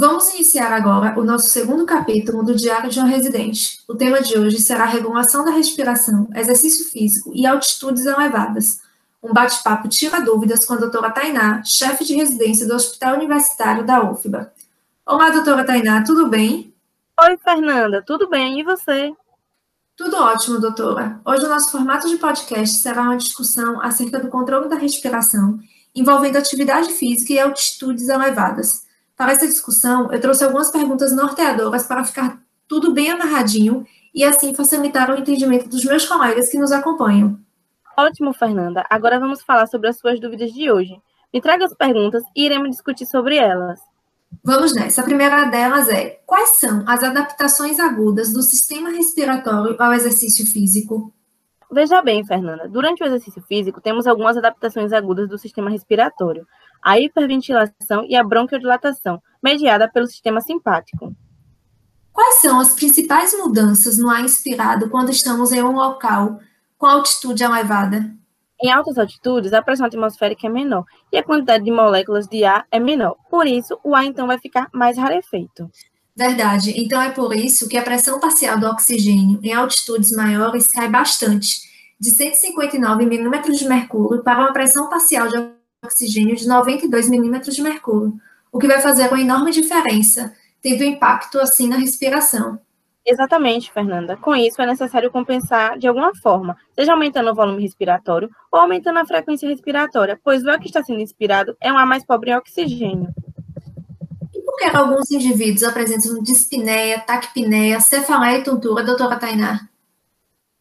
Vamos iniciar agora o nosso segundo capítulo do Diário de um Residente. O tema de hoje será a regulação da respiração, exercício físico e altitudes elevadas. Um bate-papo tira dúvidas com a doutora Tainá, chefe de residência do Hospital Universitário da UFBA. Olá, doutora Tainá, tudo bem? Oi, Fernanda, tudo bem? E você? Tudo ótimo, doutora. Hoje o nosso formato de podcast será uma discussão acerca do controle da respiração, envolvendo atividade física e altitudes elevadas. Para essa discussão, eu trouxe algumas perguntas norteadoras para ficar tudo bem amarradinho e assim facilitar o entendimento dos meus colegas que nos acompanham. Ótimo, Fernanda. Agora vamos falar sobre as suas dúvidas de hoje. Me traga as perguntas e iremos discutir sobre elas. Vamos nessa. A primeira delas é: quais são as adaptações agudas do sistema respiratório ao exercício físico? Veja bem, Fernanda, durante o exercício físico temos algumas adaptações agudas do sistema respiratório, a hiperventilação e a bronquiodilatação, mediada pelo sistema simpático. Quais são as principais mudanças no ar inspirado quando estamos em um local com altitude elevada? Em altas altitudes, a pressão atmosférica é menor e a quantidade de moléculas de ar é menor. Por isso, o ar então vai ficar mais rarefeito. Verdade. Então é por isso que a pressão parcial do oxigênio em altitudes maiores cai bastante, de 159 milímetros de mercúrio para uma pressão parcial de oxigênio de 92 milímetros de mercúrio, o que vai fazer uma enorme diferença, tendo impacto assim na respiração. Exatamente, Fernanda. Com isso, é necessário compensar de alguma forma, seja aumentando o volume respiratório ou aumentando a frequência respiratória, pois o ar que está sendo inspirado é um ar mais pobre em oxigênio que alguns indivíduos apresentam dispneia, taquipneia, cefaleia e tontura, doutora Tainá?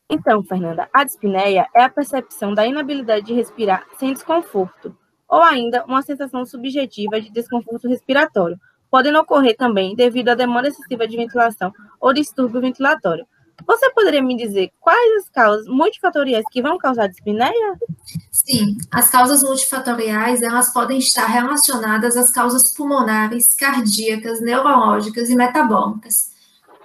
Então, Fernanda, a dispneia é a percepção da inabilidade de respirar sem desconforto, ou ainda uma sensação subjetiva de desconforto respiratório, podendo ocorrer também devido à demanda excessiva de ventilação ou distúrbio ventilatório. Você poderia me dizer quais as causas multifatoriais que vão causar dispneia? Sim, as causas multifatoriais elas podem estar relacionadas às causas pulmonares, cardíacas, neurológicas e metabólicas.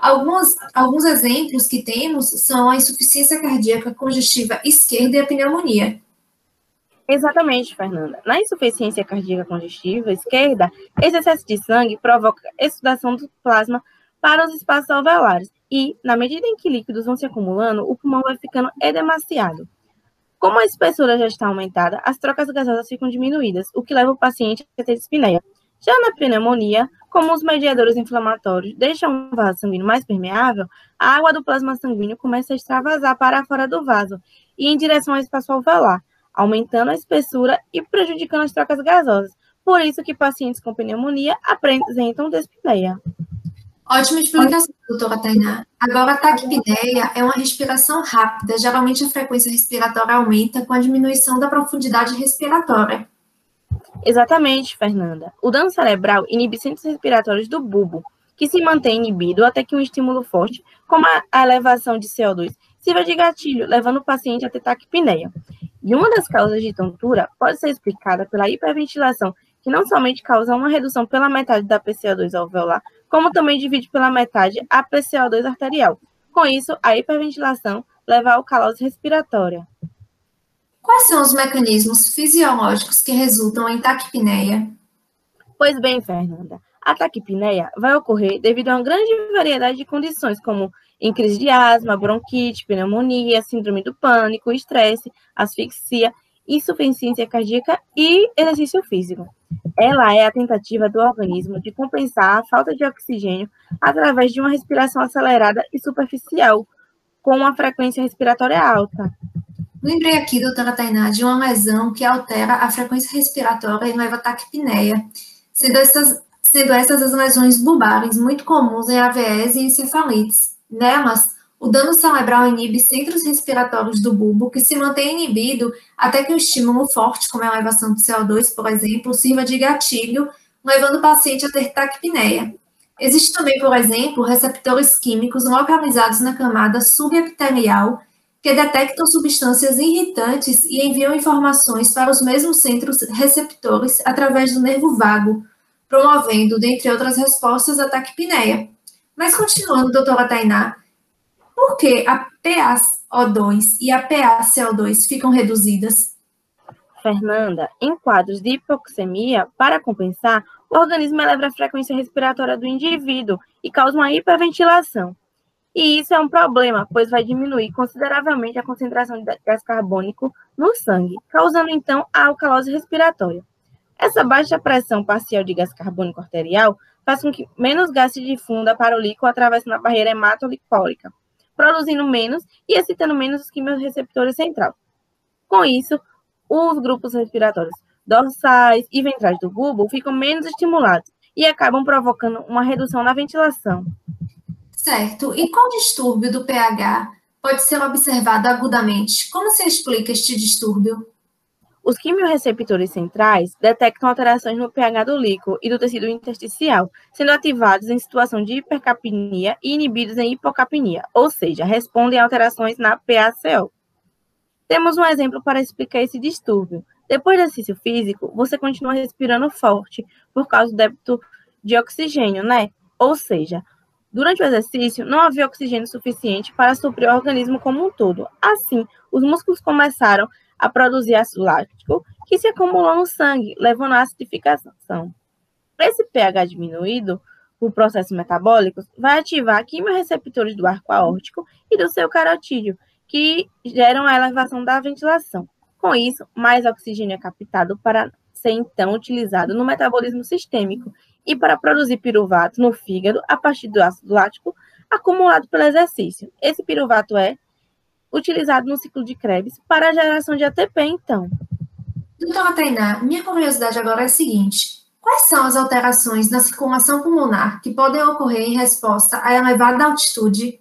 Alguns, alguns exemplos que temos são a insuficiência cardíaca congestiva esquerda e a pneumonia. Exatamente, Fernanda. Na insuficiência cardíaca congestiva esquerda, esse excesso de sangue provoca exudação do plasma para os espaços alveolares e, na medida em que líquidos vão se acumulando, o pulmão vai ficando edemaciado. Como a espessura já está aumentada, as trocas gasosas ficam diminuídas, o que leva o paciente a ter dispneia. Já na pneumonia, como os mediadores inflamatórios deixam o vaso sanguíneo mais permeável, a água do plasma sanguíneo começa a extravasar para fora do vaso e em direção ao espaço alveolar, aumentando a espessura e prejudicando as trocas gasosas. Por isso que pacientes com pneumonia apresentam dispneia. Ótima explicação, doutora Tainá. Agora, a taquipneia é uma respiração rápida. Geralmente, a frequência respiratória aumenta com a diminuição da profundidade respiratória. Exatamente, Fernanda. O dano cerebral inibe centros respiratórios do bulbo, que se mantém inibido até que um estímulo forte, como a elevação de CO2, sirva de gatilho, levando o paciente a ter taquipneia. E uma das causas de tontura pode ser explicada pela hiperventilação, que não somente causa uma redução pela metade da PCO2 alveolar, como também divide pela metade a PCO2 arterial. Com isso, a hiperventilação leva à alcalose respiratória. Quais são os mecanismos fisiológicos que resultam em taquipneia? Pois bem, Fernanda, a taquipneia vai ocorrer devido a uma grande variedade de condições, como em crise de asma, bronquite, pneumonia, síndrome do pânico, estresse, asfixia, insuficiência cardíaca e exercício físico. Ela é a tentativa do organismo de compensar a falta de oxigênio através de uma respiração acelerada e superficial, com uma frequência respiratória alta. Lembrei aqui, doutora Tainá, de uma lesão que altera a frequência respiratória e leva a taquipneia, sendo essas, sendo essas as lesões bulbares muito comuns em AVS e encefalites. Nelas, o dano cerebral inibe centros respiratórios do bulbo, que se mantém inibido até que um estímulo forte, como a elevação do CO2, por exemplo, sirva de gatilho, levando o paciente a ter taquipneia. Existe também, por exemplo, receptores químicos localizados na camada subepitelial que detectam substâncias irritantes e enviam informações para os mesmos centros receptores através do nervo vago, promovendo, dentre outras respostas, a taquipneia. Mas continuando, doutora Tainá, por que a PaO2 e a PaCO2 ficam reduzidas? Fernanda, em quadros de hipoxemia, para compensar, o organismo eleva a frequência respiratória do indivíduo e causa uma hiperventilação. E isso é um problema, pois vai diminuir consideravelmente a concentração de gás carbônico no sangue, causando então a alcalose respiratória. Essa baixa pressão parcial de gás carbônico arterial faz com que menos gás se difunda para o líquido atravessando a barreira hematolipórica, produzindo menos e excitando menos os quimiorreceptores centrais. Com isso, os grupos respiratórios dorsais e ventrais do bulbo ficam menos estimulados e acabam provocando uma redução na ventilação. Certo. E qual distúrbio do pH pode ser observado agudamente? Como se explica este distúrbio? Os quimiorreceptores centrais detectam alterações no pH do líquido e do tecido intersticial, sendo ativados em situação de hipercapnia e inibidos em hipocapnia, ou seja, respondem a alterações na PaCO. Temos um exemplo para explicar esse distúrbio. Depois do exercício físico, você continua respirando forte por causa do débito de oxigênio, né? Ou seja, Durante o exercício, não havia oxigênio suficiente para suprir o organismo como um todo. Assim, os músculos começaram a produzir ácido lático, que se acumulou no sangue, levando à acidificação. Esse pH diminuído por processos metabólicos vai ativar quimiorreceptores do arco aórtico e do seu carotídeo, que geram a elevação da ventilação. Com isso, mais oxigênio é captado para ser então utilizado no metabolismo sistêmico e para produzir piruvato no fígado a partir do ácido lático acumulado pelo exercício. Esse piruvato é utilizado no ciclo de Krebs para a geração de ATP, então. Doutora Tainá, minha curiosidade agora é a seguinte: quais são as alterações na circulação pulmonar que podem ocorrer em resposta à elevada altitude?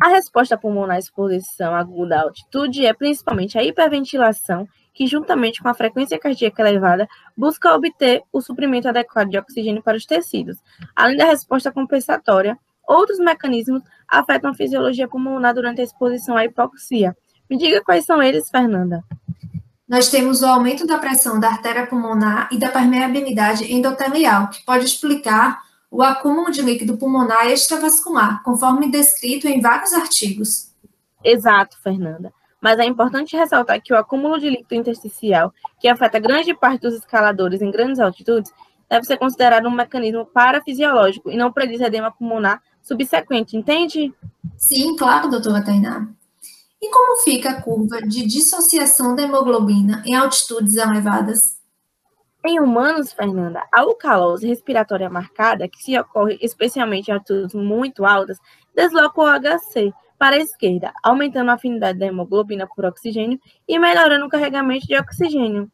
A resposta pulmonar à exposição aguda à altitude é principalmente a hiperventilação que, juntamente com a frequência cardíaca elevada, busca obter o suprimento adequado de oxigênio para os tecidos. Além da resposta compensatória, outros mecanismos afetam a fisiologia pulmonar durante a exposição à hipoxia. Me diga quais são eles, Fernanda. Nós temos o aumento da pressão da artéria pulmonar e da permeabilidade endotelial, que pode explicar o acúmulo de líquido pulmonar extravascular, conforme descrito em vários artigos. Exato, Fernanda mas é importante ressaltar que o acúmulo de líquido intersticial, que afeta grande parte dos escaladores em grandes altitudes, deve ser considerado um mecanismo parafisiológico e não prediz edema pulmonar subsequente, entende? Sim, claro, doutora Tainá. E como fica a curva de dissociação da hemoglobina em altitudes elevadas? Em humanos, Fernanda, a alcalose respiratória marcada, que se ocorre especialmente em altitudes muito altas, desloca o HC, para a esquerda, aumentando a afinidade da hemoglobina por oxigênio e melhorando o carregamento de oxigênio.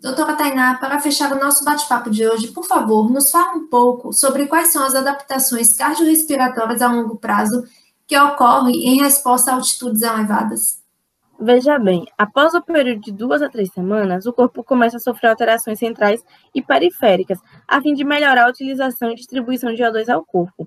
Doutora Tainá, para fechar o nosso bate-papo de hoje, por favor, nos fale um pouco sobre quais são as adaptações cardiorrespiratórias a longo prazo que ocorrem em resposta a altitudes elevadas. Veja bem, após o período de duas a três semanas, o corpo começa a sofrer alterações centrais e periféricas, a fim de melhorar a utilização e distribuição de O2 ao corpo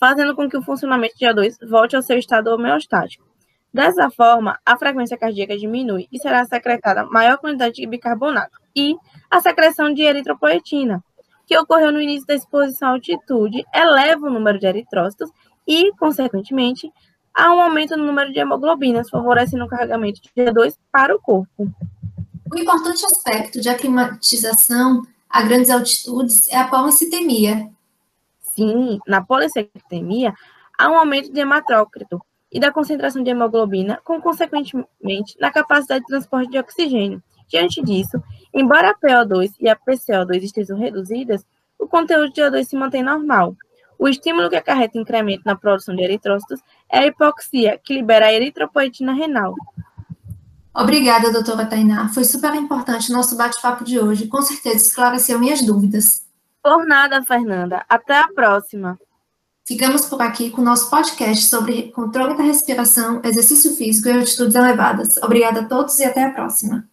fazendo com que o funcionamento de O2 volte ao seu estado homeostático. Dessa forma, a frequência cardíaca diminui e será secretada maior quantidade de bicarbonato e a secreção de eritropoetina, que ocorreu no início da exposição à altitude, eleva o número de eritrócitos e, consequentemente, há um aumento no número de hemoglobinas, favorecendo o carregamento de O2 para o corpo. O importante aspecto de aclimatização a grandes altitudes é a policitemia, Sim, na policectemia, há um aumento de hematrócrito e da concentração de hemoglobina, com consequentemente na capacidade de transporte de oxigênio. Diante disso, embora a PO2 e a PCO2 estejam reduzidas, o conteúdo de O2 se mantém normal. O estímulo que acarreta incremento na produção de eritrócitos é a hipoxia, que libera a eritropoetina renal. Obrigada, doutora Tainá. Foi super importante o nosso bate-papo de hoje. Com certeza esclareceu minhas dúvidas. Por nada, Fernanda. Até a próxima. Ficamos por aqui com o nosso podcast sobre controle da respiração, exercício físico e altitudes elevadas. Obrigada a todos e até a próxima.